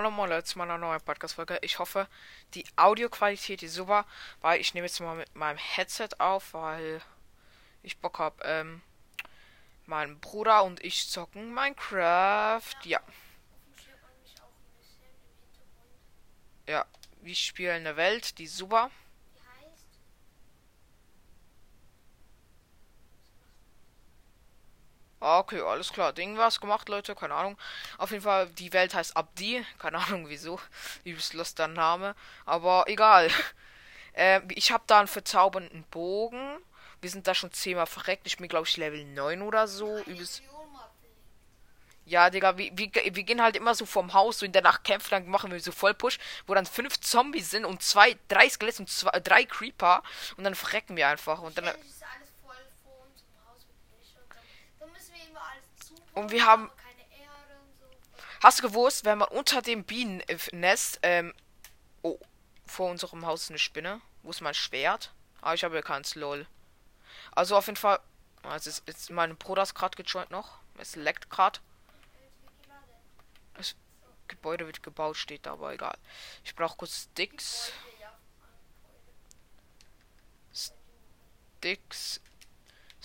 Moin Moin Leute zu meiner neuen Podcast-Folge. Ich hoffe, die Audioqualität ist super, weil ich nehme jetzt mal mit meinem Headset auf, weil ich Bock habe. Ähm, mein Bruder und ich zocken Minecraft. Ja. Ja, wir spielen eine Welt, die ist super. Okay, alles klar. Ding was gemacht, Leute. Keine Ahnung. Auf jeden Fall, die Welt heißt Abdi. Keine Ahnung wieso. Übelst loster Name. Aber egal. äh, ich habe da einen verzaubernden Bogen. Wir sind da schon zehnmal verreckt. Ich bin, glaube ich, Level 9 oder so. Übelst. Ja, Digga, wir, wir, wir gehen halt immer so vom Haus, so in der Nacht kämpfen, dann machen wir so voll Push, wo dann fünf Zombies sind und zwei, drei Skelette und zwei, drei Creeper und dann verrecken wir einfach und dann. Und wir haben. Hast du gewusst, wenn man unter dem Bienennest, ähm, oh, vor unserem Haus ist eine Spinne. Wo ist mein Schwert? Ah, ich habe keins, lol. Also auf jeden Fall. Also ist, ist mein Bruder ist gerade gejoint noch. Es leckt gerade. Das Gebäude wird gebaut, steht da, aber egal. Ich brauche kurz Sticks. Sticks.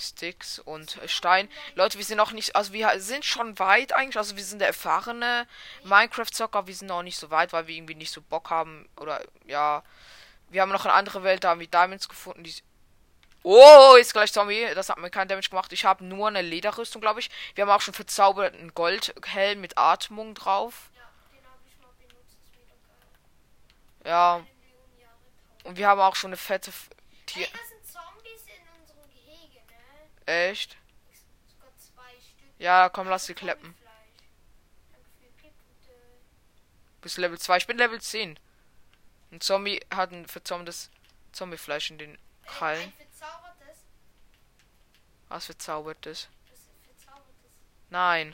Sticks und Stein. Leute, wir sind noch nicht, also wir sind schon weit eigentlich, also wir sind der erfahrene Minecraft-Zocker, wir sind noch nicht so weit, weil wir irgendwie nicht so Bock haben, oder ja, wir haben noch eine andere Welt, da haben wir Diamonds gefunden, die Oh, ist gleich Zombie. Das hat mir kein Damage gemacht. Ich habe nur eine Lederrüstung, glaube ich. Wir haben auch schon verzauberten Goldhelm mit Atmung drauf. Ja. Und wir haben auch schon eine fette Tier. Echt? Ja, komm, lass sie kleppen. Bis Level 2. Ich bin Level 10. Ein Zombie hat ein verzaubertes Zombiefleisch in den Krallen. Was verzaubertes? Nein.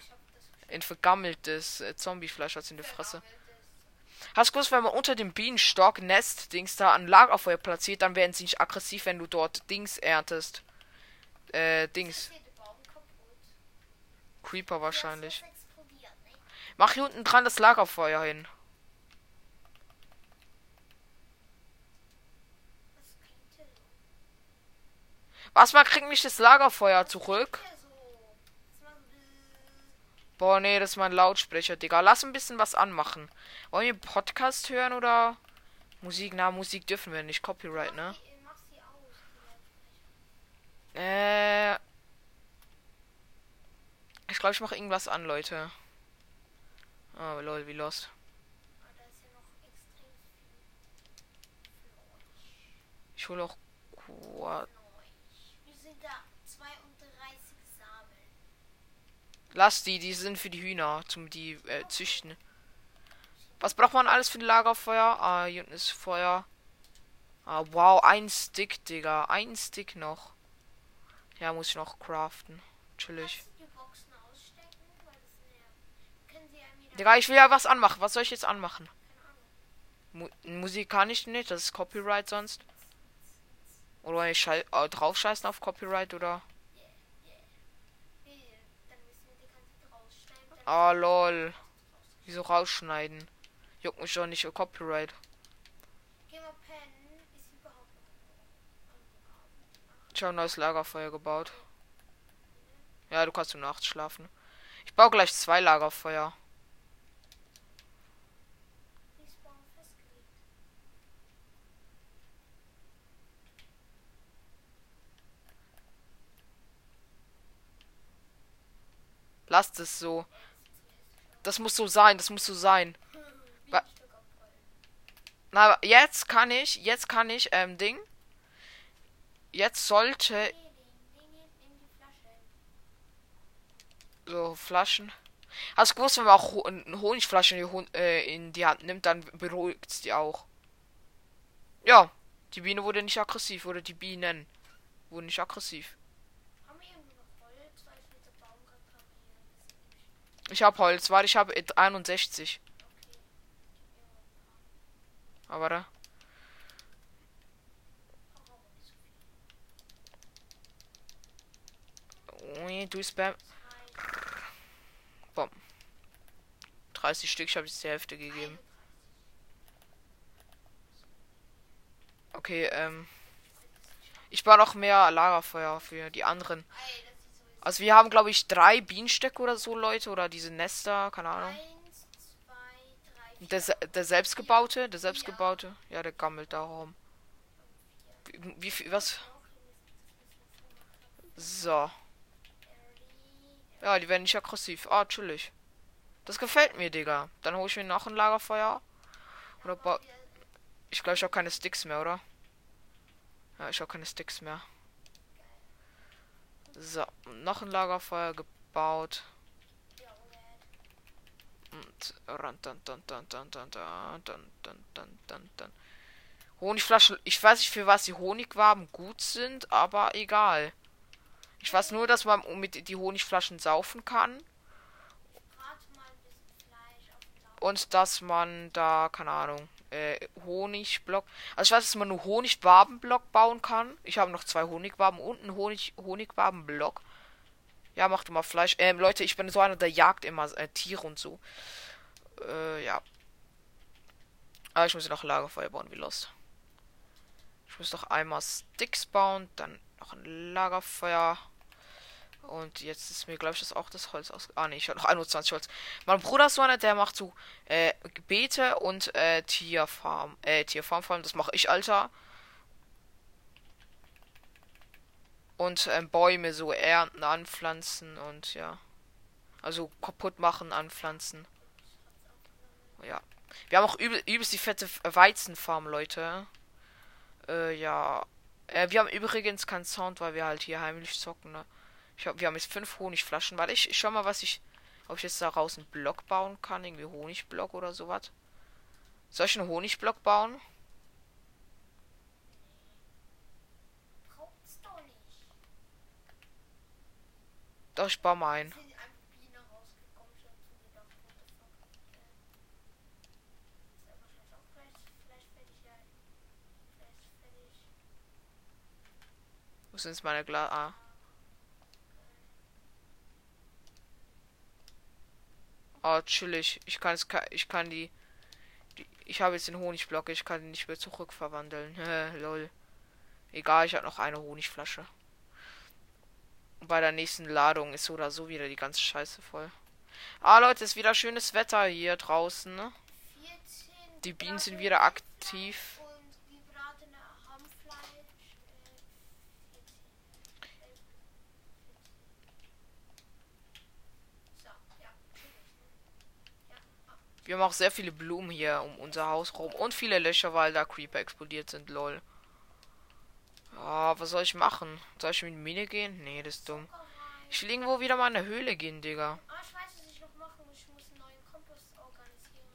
Ein vergammeltes äh, Zombiefleisch hat in der Fresse. Hast du gewusst, wenn man unter dem Bienenstock Nest Dings da ein Lagerfeuer platziert, dann werden sie nicht aggressiv, wenn du dort Dings erntest äh, Dings. Creeper wahrscheinlich. Mach hier unten dran das Lagerfeuer hin. Was mal kriegt mich das Lagerfeuer zurück? Boah, nee, das ist mein Lautsprecher, Digga. Lass ein bisschen was anmachen. Wollen wir Podcast hören oder Musik? Na, Musik dürfen wir nicht. Copyright, ne? Äh. Ich glaube, ich mache irgendwas an, Leute. Oh, lol, wie lost. Ich hole auch Quad. Lass die, die sind für die Hühner, zum die äh, züchten. Was braucht man alles für ein Lagerfeuer? Ah, hier unten ist Feuer. Ah, wow, ein Stick, Digga. Ein Stick noch. Ja, muss ich noch craften. Chillig. Digga, ich will ja was anmachen. Was soll ich jetzt anmachen? Mu Musik kann ich nicht, das ist Copyright sonst. Oder ich schei äh, drauf scheißen auf Copyright oder. Ah, lol. Wieso rausschneiden? Juckt mich doch nicht für Copyright. Ich habe ein neues Lagerfeuer gebaut. Ja, du kannst um Nacht schlafen. Ich baue gleich zwei Lagerfeuer. Lasst es so. Das muss so sein, das muss so sein. Na, jetzt kann ich, jetzt kann ich, ähm, Ding. Jetzt sollte. So, Flaschen. Hast du gewusst, wenn man auch eine Honigflasche äh, in die Hand nimmt, dann beruhigt die auch. Ja, die Biene wurde nicht aggressiv, oder die Bienen wurden nicht aggressiv. Ich habe Holz, warte, ich habe 61. Aber da. Du Spam. Bom. 30 Stück, ich habe jetzt die Hälfte gegeben. Okay, ähm. Ich baue noch mehr Lagerfeuer für die anderen. Also wir haben, glaube ich, drei Bienenstöcke oder so, Leute. Oder diese Nester, keine Ahnung. Der, der selbstgebaute, der selbstgebaute. Ja, der gammelt da rum. Wie, wie viel, was? So. Ja, die werden nicht aggressiv. Ah, chillig. Das gefällt mir, Digga. Dann hole ich mir noch ein Lagerfeuer. Oder Ich glaube, ich habe keine Sticks mehr, oder? Ja, ich habe keine Sticks mehr. So, noch ein Lagerfeuer gebaut. Und dann, dann, dann, dann, dann, dann, dann, dann, dann, dann, dann. Honigflaschen. Ich weiß nicht, für was die Honigwaben gut sind, aber egal. Ich weiß nur, dass man mit die Honigflaschen saufen kann. Und dass man da, keine Ahnung, äh, Honigblock. Also ich weiß, dass man nur Honigwabenblock bauen kann. Ich habe noch zwei Honigwaben und einen Honig Honigwabenblock. Ja, mach du mal Fleisch. Ähm, Leute, ich bin so einer, der jagt immer äh, Tiere und so. Äh, ja. Aber ich muss noch Lagerfeuer bauen, wie lost. Ich muss noch einmal Sticks bauen, dann noch ein Lagerfeuer. Und jetzt ist mir, glaube ich, das auch das Holz aus. Ah, ne, ich habe noch 21 Holz. Mein Bruder ist so einer, der macht so äh, Beete und äh, Tierfarm. Äh, Tierfarm vor allem, das mache ich, Alter. Und ähm, Bäume so ernten, anpflanzen und ja. Also kaputt machen, anpflanzen. Ja. Wir haben auch übel, übelst die fette Weizenfarm, Leute. Äh, ja. Äh, wir haben übrigens keinen Sound, weil wir halt hier heimlich zocken, ne? Ich hab, wir haben jetzt fünf Honigflaschen. Warte, ich, ich schau mal, was ich. Ob ich jetzt daraus einen Block bauen kann. Irgendwie Honigblock oder sowas. Soll ich einen Honigblock bauen? Doch, ich baue mal einen. Wo sind meine Glas? Ah. Oh, chillig. Ich kann es, ich kann die, die ich habe jetzt den Honigblock, ich kann ihn nicht mehr zurückverwandeln. lol. Egal, ich habe noch eine Honigflasche. Und bei der nächsten Ladung ist so oder so wieder die ganze Scheiße voll. Ah, Leute, ist wieder schönes Wetter hier draußen, ne? Die Bienen sind wieder aktiv. Wir haben auch sehr viele Blumen hier um unser Haus rum. Und viele Löcher, weil da Creeper explodiert sind, lol. Ah, oh, was soll ich machen? Soll ich mit Mine gehen? Nee, das ist dumm. Ich will irgendwo wieder mal in eine Höhle gehen, Digga. Ah, ich weiß, was ich noch machen muss. Ich muss einen neuen Kompost organisieren.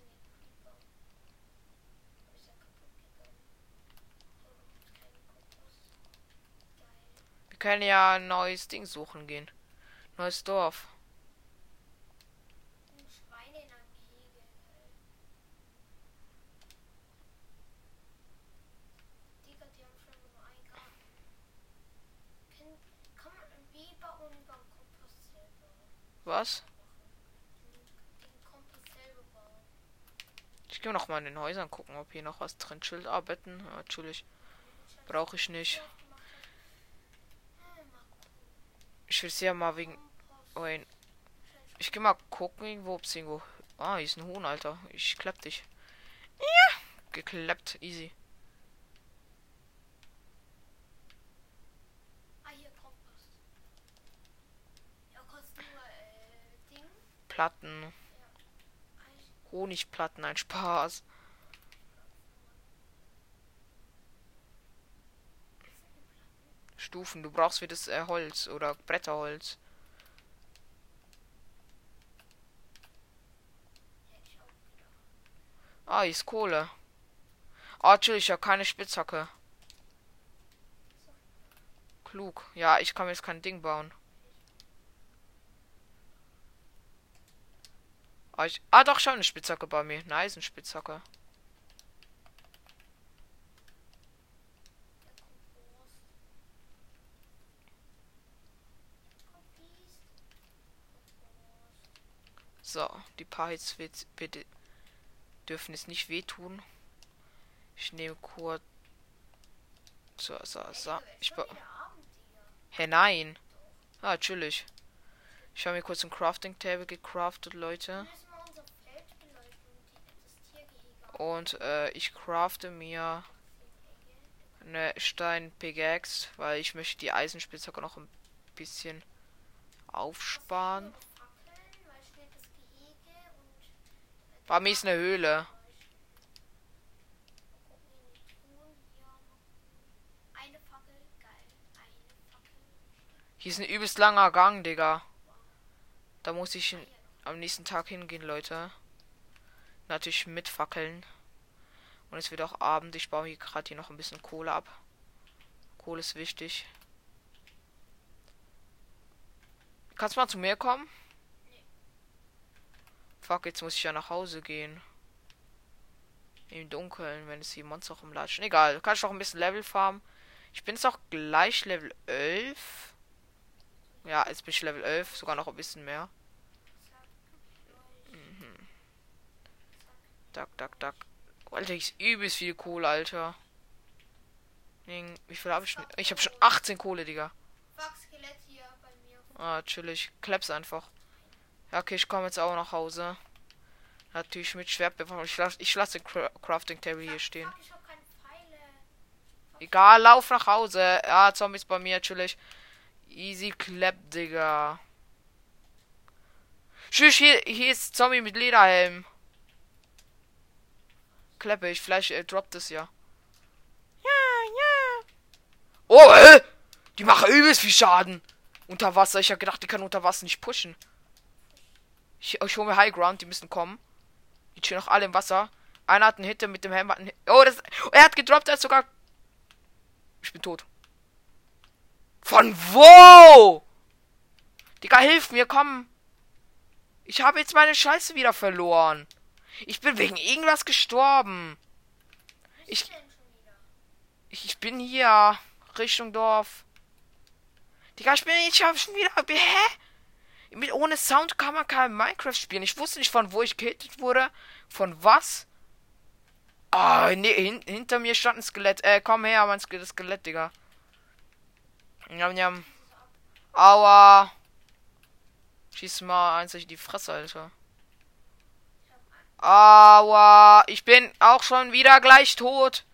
Wir können ja ein neues Ding suchen gehen. Neues Dorf. Was? Ich gehe noch mal in den Häusern gucken, ob hier noch was drin chillt. Arbeiten, ja, natürlich. Brauche ich nicht. Ich will ja mal wegen. Oh, ich gehe mal gucken, irgendwo, ob es irgendwo. Ah, hier ist ein Huhn, Alter. Ich klepp dich. Ja, geklappt, easy. Platten. Honigplatten, ein Spaß. Stufen, du brauchst für das äh, Holz oder Bretterholz. Ah, hier ist Kohle. Ah, natürlich, ja, keine Spitzhacke. Klug. Ja, ich kann mir jetzt kein Ding bauen. Ah, ich, ah doch, schon eine Spitzhacke bei mir. Eine Eisenspitzhacke. So, die paar Hits wird, bitte dürfen es nicht wehtun. Ich nehme kurz. So, so, so. Ich Hä, nein. Ah, natürlich. Ich habe mir kurz ein Crafting Table gecraftet, Leute. Und äh, ich crafte mir eine Stein Pickaxe, weil ich möchte die Eisenspitzhacke noch ein bisschen aufsparen. Bei mir ist eine Höhle. Hier ist ein übelst langer Gang, Digga. Da muss ich am nächsten Tag hingehen, Leute. Natürlich mit Fackeln. Und es wird auch Abend. Ich baue hier gerade hier noch ein bisschen Kohle ab. Kohle ist wichtig. Kannst du mal zu mir kommen? Fuck, jetzt muss ich ja nach Hause gehen. Im Dunkeln, wenn es hier Monster rumlatschen. Egal, kann ich noch ein bisschen Level farmen. Ich bin jetzt auch gleich Level 11. Ja, jetzt bin ich Level 11, sogar noch ein bisschen mehr. Duck, duck, duck. Alter, ich übelst viel Kohle, Alter. Wie viel habe ich schon? Ich habe schon 18 Kohle, Digga. Ah, chillig. Kleps einfach. Ja, okay, ich komme jetzt auch nach Hause. Natürlich mit Schwertbewaffnung. Ich lasse ich lass den Crafting Table hier stehen. Egal, lauf nach Hause. Ja, Zombies bei mir, chillig. Easy Clap, Digga. Tschüss, hier, hier ist Zombie mit Lederhelm. Kleppe ich, vielleicht äh, droppt es ja. Ja, ja. Oh, äh, Die machen übelst viel Schaden. Unter Wasser. Ich habe gedacht, die kann unter Wasser nicht pushen. Ich, ich hole mir High Ground, die müssen kommen. Die stehen noch alle im Wasser. Einer hat einen Hit mit dem Helm. Oh, das, er hat gedroppt, er ist sogar. Ich bin tot. Von wo? Digga, hilf mir, komm. Ich habe jetzt meine Scheiße wieder verloren. Ich bin wegen irgendwas gestorben. Ich, ich bin hier. Richtung Dorf. Digga, ich bin ich hab schon wieder. Hä? Mit, ohne Sound kann man kein Minecraft spielen. Ich wusste nicht, von wo ich gehittet wurde. Von was? Ah, oh, nee, hin, hinter mir stand ein Skelett. Äh, komm her, mein Skelett, Digga. Njam, njam. Aua. Schieß mal eins durch die Fresse, Alter. Aua. Ich bin auch schon wieder gleich tot.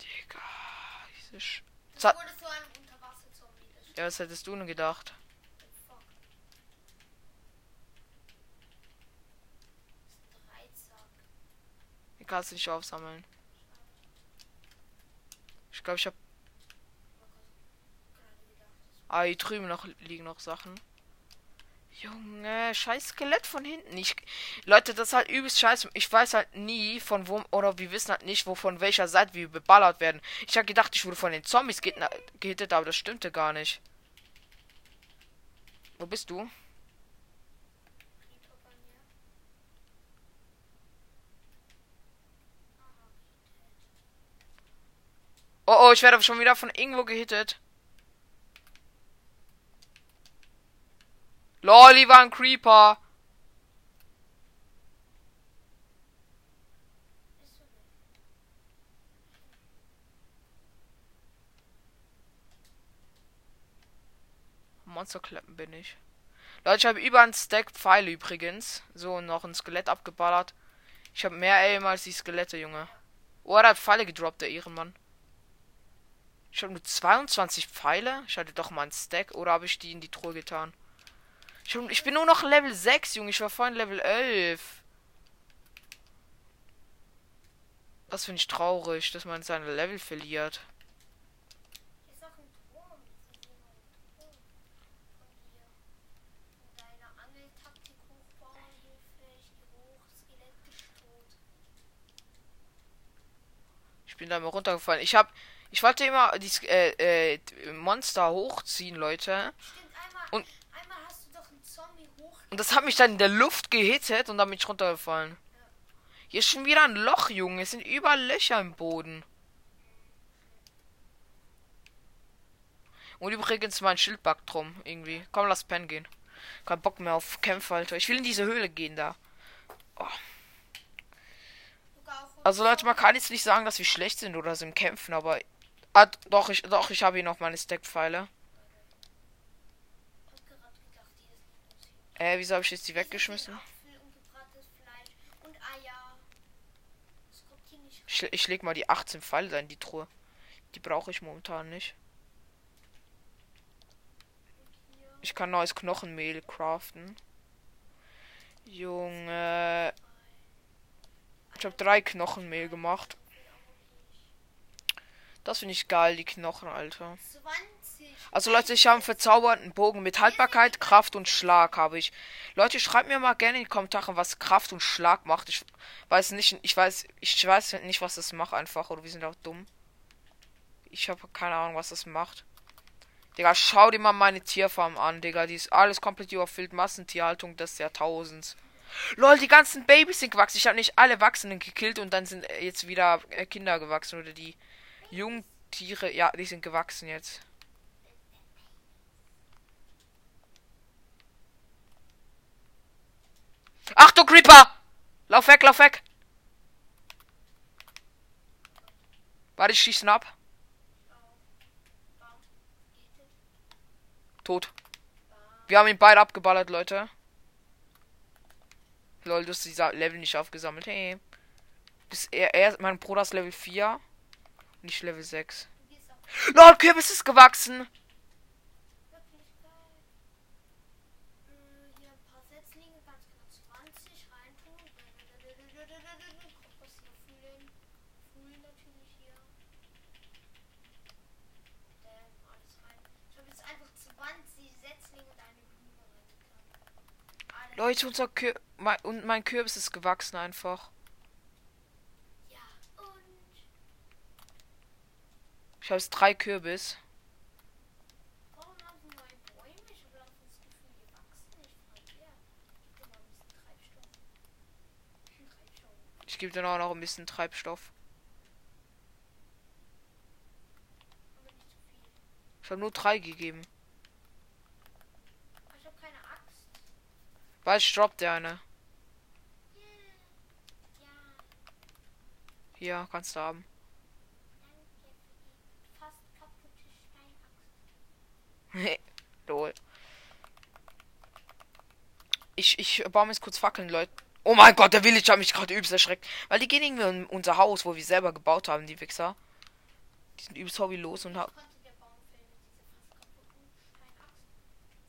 Digga. Diese Sch so ja, was hättest du denn gedacht? Ich kann es nicht aufsammeln. Ich glaube, ich habe. Ah, hier drüben noch liegen noch Sachen. Junge, scheiß Skelett von hinten. Ich, Leute, das ist halt übelst scheiße. Ich weiß halt nie von wo, oder wir wissen halt nicht, wo von welcher Seite wir beballert werden. Ich habe gedacht, ich wurde von den Zombies gehittet, aber das stimmte gar nicht. Wo bist du? Oh, oh, ich werde schon wieder von irgendwo gehittet. Lol, war ein Creeper. Monsterkleppen bin ich. Leute, ich habe über einen Stack Pfeile übrigens. So, noch ein Skelett abgeballert. Ich habe mehr Aim als die Skelette, Junge. Oh, er hat Pfeile gedroppt, der Ehrenmann. Ich habe nur 22 Pfeile. Ich hatte doch mal einen Stack. Oder habe ich die in die Truhe getan? Ich, hab, ich bin nur noch Level 6, Junge. Ich war vorhin Level 11. Das finde ich traurig, dass man seine Level verliert. Ich bin da mal runtergefallen. Ich habe ich wollte immer die äh, äh, Monster hochziehen, Leute. und, und das hat mich dann in der Luft gehittet und dann bin ich runtergefallen. Hier ist schon wieder ein Loch, Junge. Es sind überall Löcher im Boden. Und übrigens mein Schild backt drum, irgendwie. Komm, lass pennen gehen. Kein Bock mehr auf Kämpfe, Alter. Ich will in diese Höhle gehen da. Oh. Also Leute, man kann jetzt nicht sagen, dass wir schlecht sind oder sind im Kämpfen, aber ah, doch ich doch ich habe hier noch meine Stackpfeile. Äh, wieso habe ich jetzt die weggeschmissen? Ich, ich leg mal die 18 Pfeile in die Truhe. Die brauche ich momentan nicht. Ich kann neues Knochenmehl craften. Junge. Ich habe drei Knochenmehl gemacht. Das finde ich geil, die Knochen, Alter. Also Leute, ich habe einen verzauberten Bogen mit Haltbarkeit, Kraft und Schlag habe ich. Leute, schreibt mir mal gerne in die Kommentare, was Kraft und Schlag macht. Ich weiß nicht, ich weiß, ich weiß nicht, was das macht einfach. Oder wir sind auch dumm. Ich habe keine Ahnung, was das macht. Digga, schau dir mal meine Tierfarm an, Digga. Die ist alles komplett überfüllt. Massentierhaltung des Jahrtausends. Lol, die ganzen Babys sind gewachsen. Ich habe nicht alle Wachsenden gekillt und dann sind jetzt wieder äh, Kinder gewachsen. Oder die jungen Tiere. Ja, die sind gewachsen jetzt. Achtung, Creeper! Lauf weg, lauf weg! Warte, ich schießen ab. Tot. Wir haben ihn beide abgeballert, Leute. Lol, du hast dieser Level nicht aufgesammelt. Hey. Bis er, er mein Bruder ist Level 4. Nicht Level 6. Lol, Kürbis ist gewachsen. Leute, unser Kür mein, und mein Kürbis ist gewachsen einfach. Ja, und ich habe jetzt drei Kürbis. Ich gebe dann auch noch ein bisschen Treibstoff. Ich habe nur drei gegeben. Bald droppt der eine. Hier, kannst du haben. Lol. Ich, ich baue mir jetzt kurz Fackeln, Leute. Oh mein Gott, der Village hat mich gerade übelst erschreckt. Weil die gehen irgendwie in unser Haus, wo wir selber gebaut haben, die Wichser. Die sind übelst hobbylos und haben.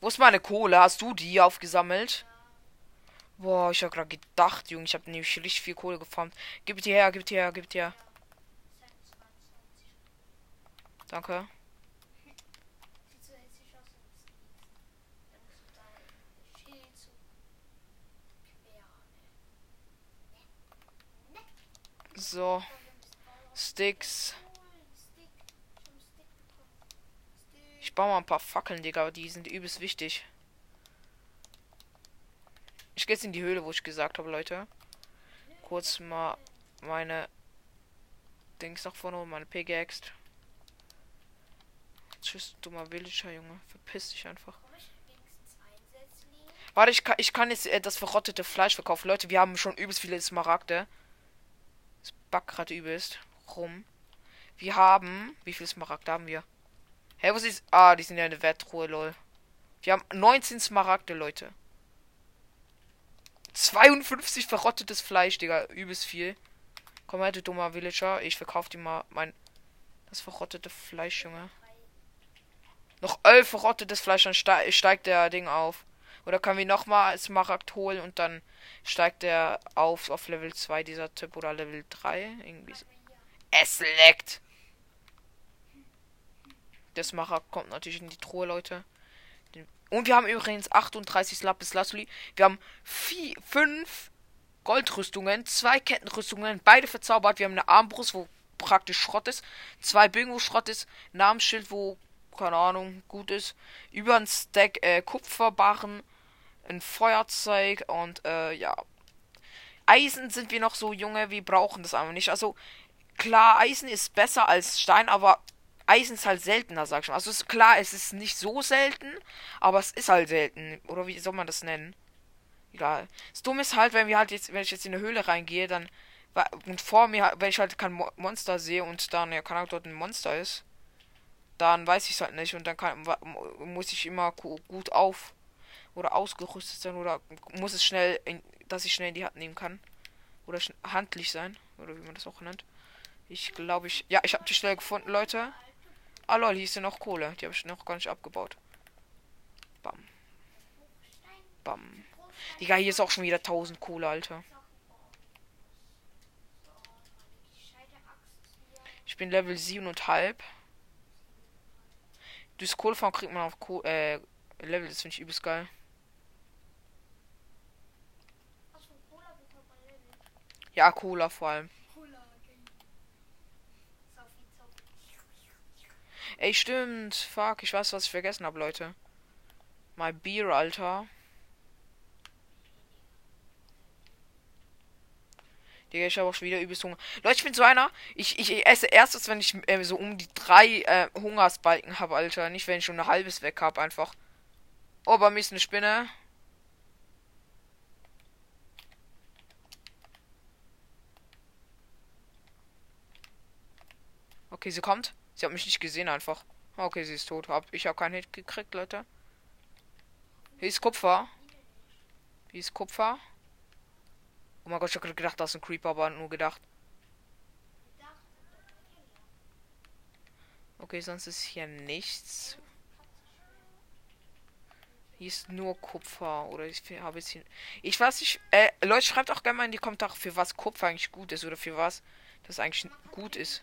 Wo ist meine Kohle? Hast du die aufgesammelt? Boah, ich hab gerade gedacht, Junge, ich habe nämlich richtig viel Kohle gefarmt. Gib die her, gib die her, gib die her. Danke. So. Sticks. Ich baue mal ein paar Fackeln, Digga. Die sind übelst wichtig. Ich gehe jetzt in die Höhle, wo ich gesagt habe, Leute. Kurz mal meine Dings nach vorne und meine Pickaxe. Tschüss, dummer Villager, Junge. Verpiss dich einfach. Warte, ich kann, ich kann jetzt äh, das verrottete Fleisch verkaufen. Leute, wir haben schon übelst viele Smaragde. Das backt gerade übelst rum. Wir haben. Wie viele Smaragde haben wir? Hä, hey, wo ist. Ah, die sind ja in der Werttruhe, lol. Wir haben 19 Smaragde, Leute. 52 verrottetes Fleisch, Digga. Übelst viel. Komm her, du dummer Villager. Ich verkaufe dir mal mein. Das verrottete Fleisch, Junge. Noch 11 verrottetes Fleisch, dann ste steigt der Ding auf. Oder können wir nochmal Smaragd holen und dann steigt der auf auf Level 2 dieser Typ oder Level 3? Irgendwie so. Es leckt! Der Smaragd kommt natürlich in die Truhe, Leute. Und wir haben übrigens 38 Lapis Lazuli. Wir haben vier, fünf Goldrüstungen, zwei Kettenrüstungen, beide verzaubert. Wir haben eine Armbrust, wo praktisch Schrott ist. Zwei Bögen, wo Schrott ist. Namensschild, wo, keine Ahnung, gut ist. Über ein Stack äh, Kupferbarren. Ein Feuerzeug und, äh, ja. Eisen sind wir noch so junge, wir brauchen das einfach nicht. Also, klar, Eisen ist besser als Stein, aber Eisen ist halt seltener, sag ich mal. Also ist klar, es ist nicht so selten, aber es ist halt selten. Oder wie soll man das nennen? Egal. Das Dumme ist halt, wenn wir halt jetzt, wenn ich jetzt in eine Höhle reingehe, dann und vor mir, wenn ich halt kein Mo Monster sehe und dann ja kann auch dort ein Monster ist, dann weiß ich es halt nicht und dann kann, muss ich immer gut auf oder ausgerüstet sein oder muss es schnell, in, dass ich schnell in die Hand nehmen kann oder handlich sein oder wie man das auch nennt. Ich glaube ich, ja, ich habe die Stelle gefunden, Leute. Ah lol, hier ist ja noch Kohle, die habe ich noch gar nicht abgebaut. Bam. Bam. Digga, hier ist auch schon wieder 1000 Kohle, Alter. Ich bin Level 7,5. Durchs Kohlefahren kriegt man auf Koh äh, Level, das finde ich übelst geil. Ja, Cola vor allem. Ey, stimmt. Fuck, ich weiß, was ich vergessen habe, Leute. My Beer, Alter. Digga, ich habe auch schon wieder übelst Hunger. Leute, ich bin so einer. Ich, ich esse erstes, wenn ich äh, so um die drei äh, Hungersbalken habe, Alter. Nicht, wenn ich schon ein halbes weg habe, einfach. Oh, bei mir ist eine Spinne. Okay, sie kommt. Sie hat mich nicht gesehen einfach. Okay, sie ist tot. Ich habe keinen Hit gekriegt, Leute. Hier ist Kupfer. Hier ist Kupfer. Oh mein Gott, ich habe gedacht, das ist ein Creeper, aber nur gedacht. Okay, sonst ist hier nichts. Hier ist nur Kupfer. Oder ich habe jetzt hier. Ich weiß nicht. Äh, Leute, schreibt auch gerne mal in die Kommentare, für was Kupfer eigentlich gut ist. Oder für was das eigentlich gut ist.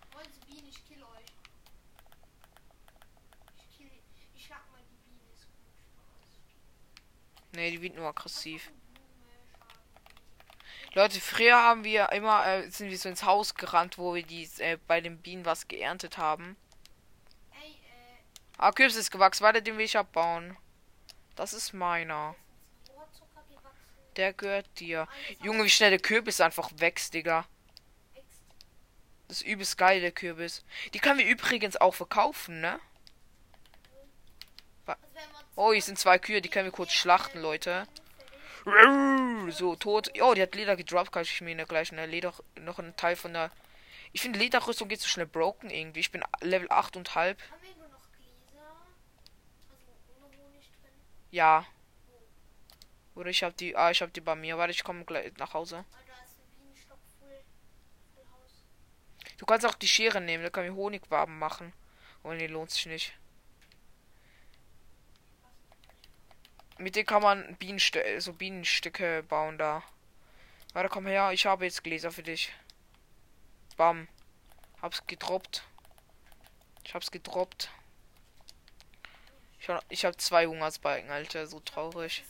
Ne, die wird nur aggressiv. Leute, früher haben wir immer, äh, sind wir so ins Haus gerannt, wo wir die äh, bei den Bienen was geerntet haben. Ah, Kürbis ist gewachsen. Warte, den will ich abbauen. Das ist meiner. Der gehört dir. Junge, wie schnell der Kürbis einfach wächst, Digga. Das ist übelst geil, der Kürbis. Die können wir übrigens auch verkaufen, ne? Oh, hier sind zwei Kühe, die können wir kurz schlachten, Leute. So, tot. Oh, die hat Leder gedroppt, kann ich mir ne, gleich eine Leder, noch einen Teil von der... Ich finde, Lederrüstung geht so schnell broken irgendwie. Ich bin Level 8 und halb. Ja. Oder ich habe die. Ah, ich habe die bei mir. Warte, ich komme gleich nach Hause. Du kannst auch die Schere nehmen, da kann ich Honigwaben machen. Und die lohnt sich nicht. Mit denen kann man Bienenstücke, so Bienenstücke bauen da. Warte, komm her, ich habe jetzt Gläser für dich. Bam. Hab's gedroppt. Ich hab's gedroppt. Ich, ich habe zwei Hungersbalken, Alter. So traurig.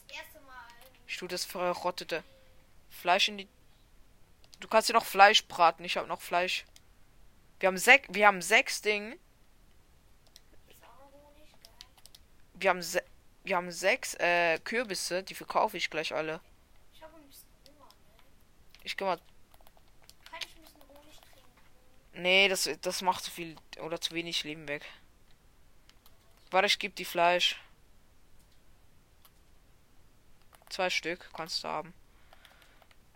Ich tue das verrottete Fleisch in die. Du kannst dir noch Fleisch braten. Ich habe noch Fleisch. Wir haben sechs. Wir haben sechs Dinge. Wir haben se wir haben sechs äh, Kürbisse. Die verkaufe ich gleich alle. Ich habe ein bisschen Hunger, ne? Ich geh mal. Kann ich ein bisschen Honig trinken? Nee, das, das macht zu viel oder zu wenig Leben weg. Warte, ich gebe die Fleisch. Zwei Stück kannst du haben.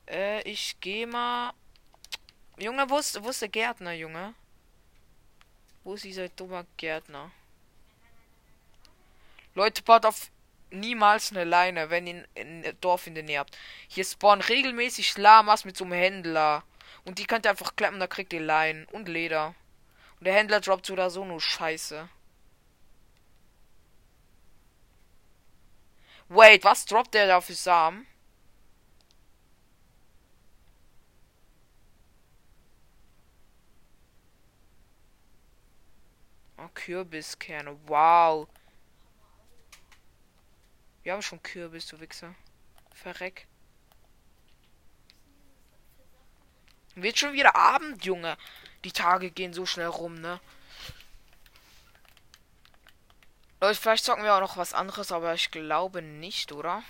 Äh, ich gehe mal. Junge, wo ist, wo ist der Gärtner, Junge? Wo ist dieser dumme Gärtner? Leute, baut auf niemals eine Leine, wenn ihr ein Dorf in der Nähe habt. Hier spawnen regelmäßig Lamas mit so einem Händler. Und die könnt ihr einfach klappen, da kriegt ihr Leinen und Leder. Und der Händler droppt so oder so nur Scheiße. Wait, was droppt der da für Samen? Oh, Kürbiskerne. Wow. Wir haben schon Kürbis, du Wichser. Verreck. Wird schon wieder Abend, Junge. Die Tage gehen so schnell rum, ne? Leute, vielleicht zocken wir auch noch was anderes, aber ich glaube nicht, oder?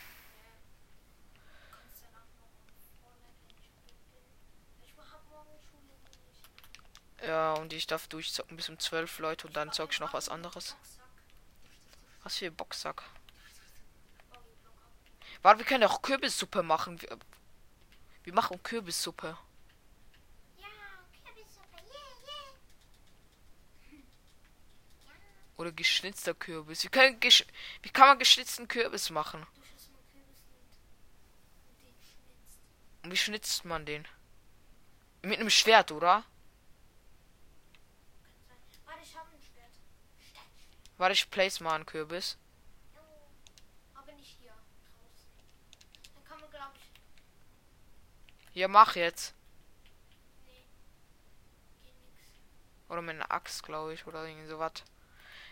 Ja, und ich darf durchzocken bis um 12 Leute und dann zock ich noch was anderes. Was für Boxsack. Warte, wir können auch Kürbissuppe machen. Wir, wir machen Kürbissuppe. Oder geschnitzter Kürbis. Wie, können gesch Wie kann man geschnitzten Kürbis machen? Und wie schnitzt man den? Mit einem Schwert, oder? Warte, ich place mal einen Kürbis. Ja, mach jetzt. Oder mit einer Axt, glaube ich, oder irgendwie sowas.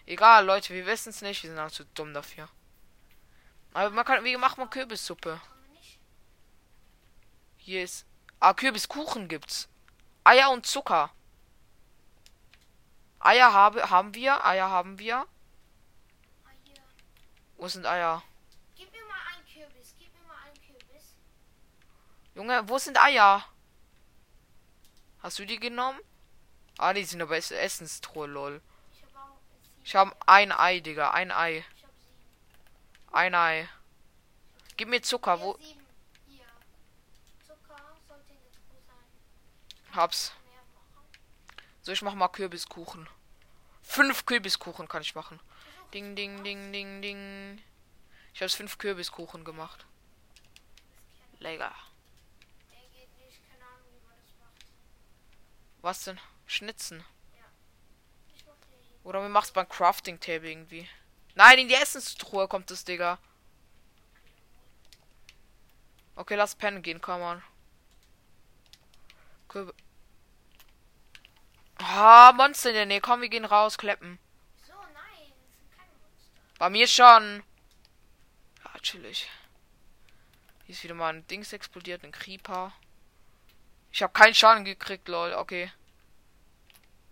Egal, Leute, wir wissen es nicht. Wir sind auch zu dumm dafür. Aber man kann, wie macht man Kürbissuppe? Hier ist. Ah, Kürbiskuchen gibt's. Eier und Zucker. Eier habe, haben wir. Eier haben wir. Wo sind Eier? Gib mir mal einen Kürbis. Gib mir mal einen Kürbis. Junge, wo sind Eier? Hast du die genommen? Ah, die sind aber Essenstruhe, lol. Ich habe ein Ei, Digga. Ein Ei. Ein Ei. Gib mir Zucker. Wo? Hab's. So, ich mach mal Kürbiskuchen. Fünf Kürbiskuchen kann ich machen. Ding, ding, ding, ding, ding. Ich habe fünf Kürbiskuchen gemacht. Lecker. Was denn? Schnitzen. Oder wir machen es beim Crafting Table irgendwie. Nein, in die Essenstruhe kommt das, Digga. Okay, lass pennen gehen, komm on. Kürbe. Ah, Monster in der Nähe. Komm, wir gehen raus, kleppen. So, nein, Bei mir schon. Ja, chillig. Hier ist wieder mal ein Dings explodiert, ein Creeper. Ich habe keinen Schaden gekriegt, lol. Okay.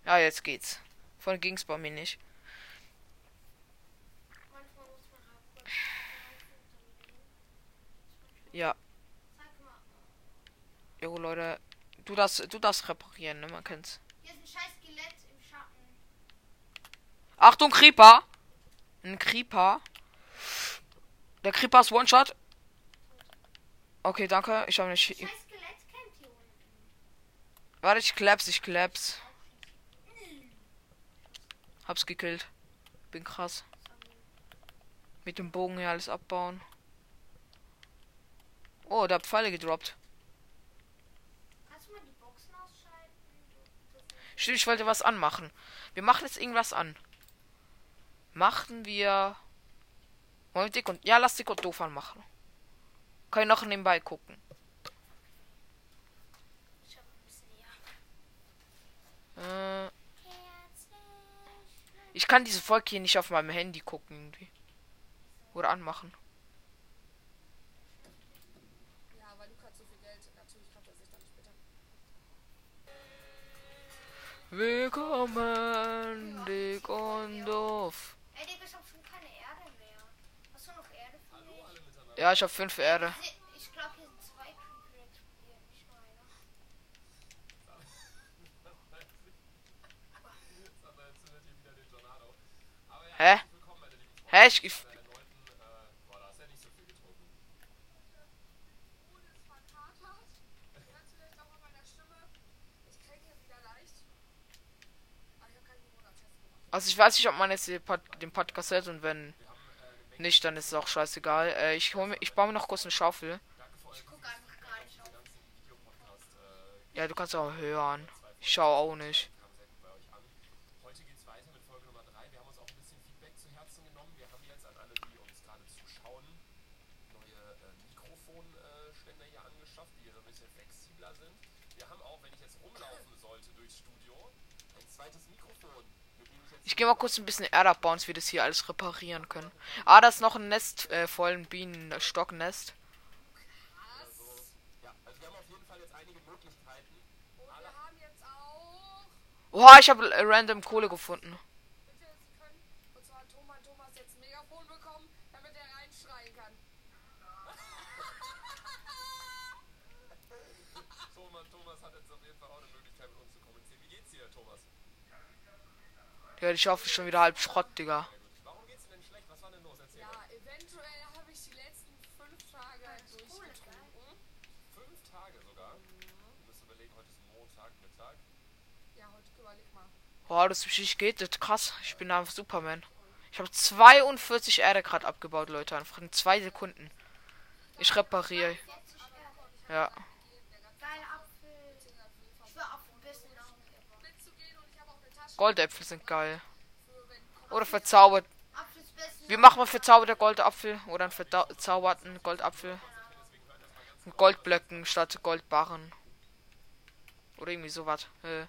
Ja, jetzt geht's. Vorhin ging es bei mir nicht. Ja. Jo, Leute. Du das, du das reparieren, ne? Man kennt's. Achtung, Creeper! Ein Creeper. Der Creeper ist One-Shot. Okay, danke. Ich habe nicht. Warte, ich klaps, ich klaps. Hab's gekillt. Bin krass. Mit dem Bogen hier alles abbauen. Oh, da Pfeile gedroppt. Stimmt, ich wollte was anmachen. Wir machen jetzt irgendwas an. Machen wir. Wollen dick und. Ja, lass dick und doof anmachen. Können noch nebenbei gucken. Äh. Ich kann diese Folge hier nicht auf meinem Handy gucken irgendwie. Oder anmachen. Ja, weil Luca hat so viel Geld, natürlich kauft er sich dann später. Willkommen, dick und doof. Ey, Digga, ich hab schon keine Erde mehr. Hast du noch Erde für mich? Ja, ich hab fünf Erde. Hä? Hä? Ich, ich Also ich weiß nicht, ob man jetzt den Podcast hört und wenn nicht, dann ist es auch scheißegal. Äh, ich hol mir, ich baue mir noch kurz eine Schaufel. Ja, du kannst auch hören. Ich schau auch nicht. Ich gehe mal kurz ein bisschen Erde abbauen, dass wir das hier alles reparieren können. Ah, da ist noch ein Nest, äh, vollen Bienen, Stocknest. Oha, ich habe äh, random Kohle gefunden. Ja, ich hoffe schon wieder halb Schrott, Digga. Warum geht's denn schlecht? Was war denn los? Erzähl. Ja, eventuell habe ich die letzten fünf Tage durchgetrunken. Fünf Tage sogar. Du musst überlegen, heute ist Montag, Mittag. Ja, heute überleg mal. Boah, das richtig geht. Das ist krass. Ich bin einfach Superman. Ich habe 42 Erde gerade abgebaut, Leute. Einfach in zwei Sekunden. Ich repariere. Ja. Geile Apfel. Ich will Apfelbissen auch. Mitzugehen und ich habe auch eine Tasche Goldäpfel sind geil. Oder verzaubert. Wie machen wir verzauberte Goldapfel? Oder einen verzauberten Goldapfel? Mit Goldblöcken statt Goldbarren. Oder irgendwie sowas. Äh,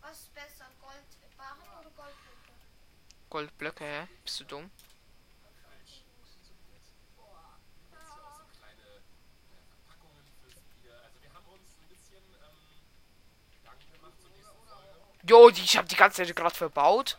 Was ist besser? Goldbarren oder Goldblöcke? Goldblöcke, hä? Bist du dumm? Kleine äh, Verpackungen fürs Bier. Also wir haben uns ein bisschen ähm, Gedanken gemacht zur nächsten Folge. Jo, ich habe die ganze Zeit gerade verbaut.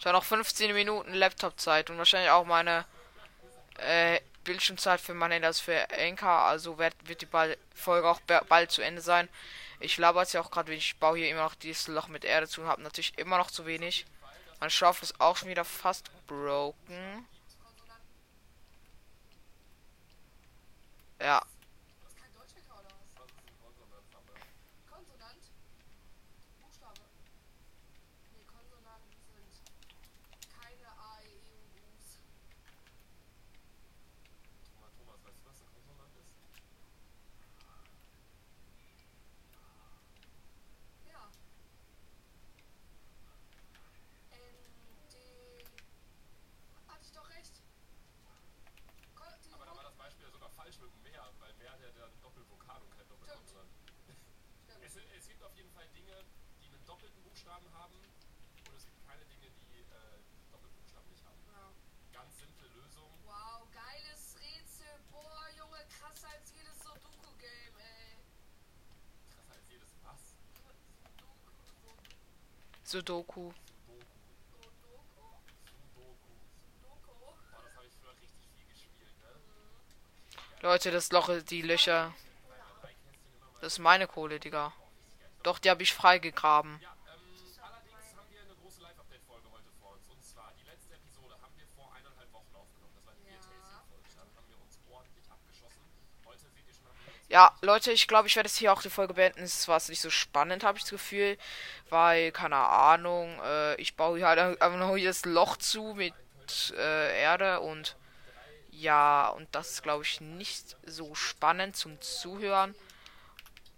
Ich habe noch 15 Minuten Laptop-Zeit und wahrscheinlich auch meine äh, Bildschirmzeit für meine das für Anchor. Also wird, wird die Folge auch ba- bald zu Ende sein. Ich laber jetzt ja auch gerade, ich baue hier immer noch dieses Loch mit Erde zu und habe natürlich immer noch zu wenig. Mein Schaufel ist auch schon wieder fast broken. Ja, Das ist kein Deutschhacker oder was? Konsonant? Buchstabe. Nee, Konsonanten sind keine A, E, I, U, Us. Thomas, Thomas, weißt du, was eine Konsonant ist? Ja. N, D. Hatte ich doch recht. Kon die Aber da war das Beispiel ja sogar falsch mit dem Meer, weil Meer hat ja dann Doppelvokal und kein Doppelkonsonant. Stimmt. Es, es gibt auf jeden Fall Dinge, die einen doppelten Buchstaben haben und es gibt keine Dinge, die äh, Doppelbuchstaben nicht haben. Ja. Ganz simple Lösung. Wow, geiles Rätsel. Boah, Junge, krasser als jedes Sudoku-Game, ey. Krasser als jedes was. Sudoku. Sudoku. Sudoku. Sudoku? Sudoku. Sudoku? Boah, das habe ich früher richtig viel gespielt, ne? Leute, das Loch, die Löcher. Das ist meine Kohle, Digga. Doch, die habe ich freigegraben. Ja, ähm, allerdings haben wir eine große Live-Update-Folge heute vor uns. Und zwar, die letzte Episode haben wir vor eineinhalb Wochen aufgenommen. Das war die Ja. Beer-Tasting-Folge. Dann haben wir uns ordentlich abgeschossen. Heute seht ihr schon, haben wir uns Ja, Leute, ich glaube, ich werde jetzt hier auch die Folge beenden. Es war nicht so spannend, habe ich das Gefühl. Weil, keine Ahnung, äh, ich baue hier halt einfach nur hier das Loch zu mit äh, Erde und ja, und das ist, glaube ich, nicht so spannend zum Zuhören.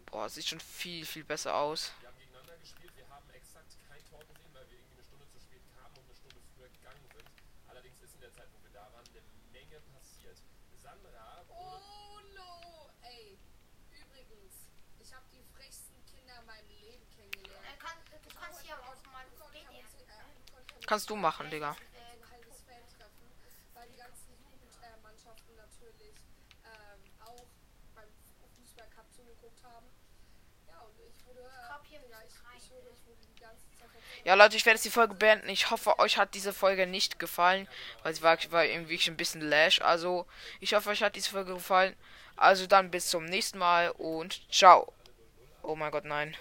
Boah, sieht schon viel, viel besser aus. Wir haben gegeneinander gespielt. Wir haben exakt kein Tor gesehen, weil wir irgendwie eine Stunde zu spät kamen und eine Stunde früher gegangen sind. Allerdings ist in der Zeit, wo wir da waren, eine Menge passiert. Es Sandra Oh no! Ey, übrigens, ich habe die frechsten Kinder in meinem Leben Äh, kennengelernt. kann, du kannst hier auch mal BDS. Kannst du machen, Digga. ein halbes Fan-Treffen, weil die ganzen Jugendmannschaften natürlich ähm, auch beim Fußball Cup zugeguckt haben. Ja, und ich wurde, glaub, hier äh, ja, ich, ist rein. ich wurde, ich wurde die ganze Zeit verfolgt. Ja, Leute, ich werde jetzt die Folge beenden. Ich hoffe, euch hat diese Folge nicht gefallen, weil sie war, war irgendwie ein bisschen lash. Also, ich hoffe, euch hat diese Folge gefallen. Also dann bis zum nächsten Mal und ciao. Oh mein Gott, nein.